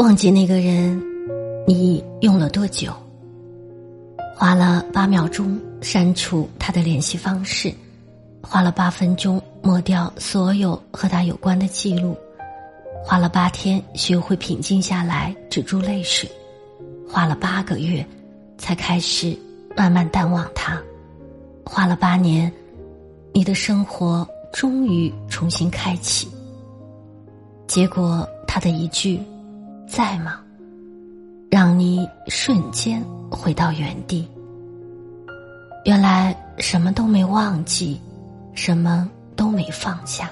忘记那个人，你用了多久？花了八秒钟删除他的联系方式，花了八分钟抹掉所有和他有关的记录，花了八天学会平静下来止住泪水，花了八个月才开始慢慢淡忘他，花了八年，你的生活终于重新开启。结果他的一句。在吗？让你瞬间回到原地。原来什么都没忘记，什么都没放下。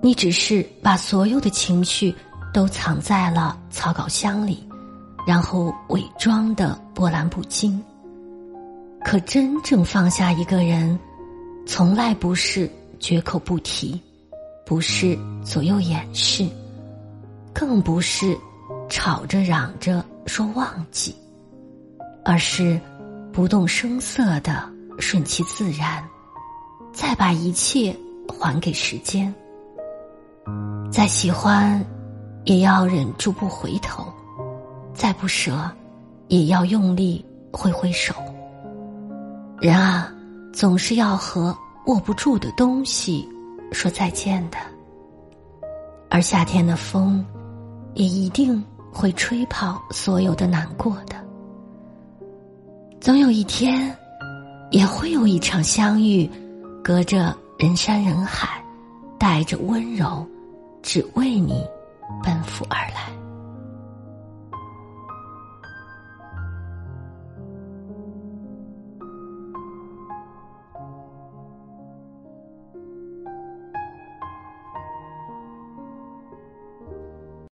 你只是把所有的情绪都藏在了草稿箱里，然后伪装的波澜不惊。可真正放下一个人，从来不是绝口不提，不是左右掩饰。更不是吵着嚷着说忘记，而是不动声色的顺其自然，再把一切还给时间。再喜欢，也要忍住不回头；再不舍，也要用力挥挥手。人啊，总是要和握不住的东西说再见的。而夏天的风。也一定会吹跑所有的难过的。总有一天，也会有一场相遇，隔着人山人海，带着温柔，只为你奔赴而来。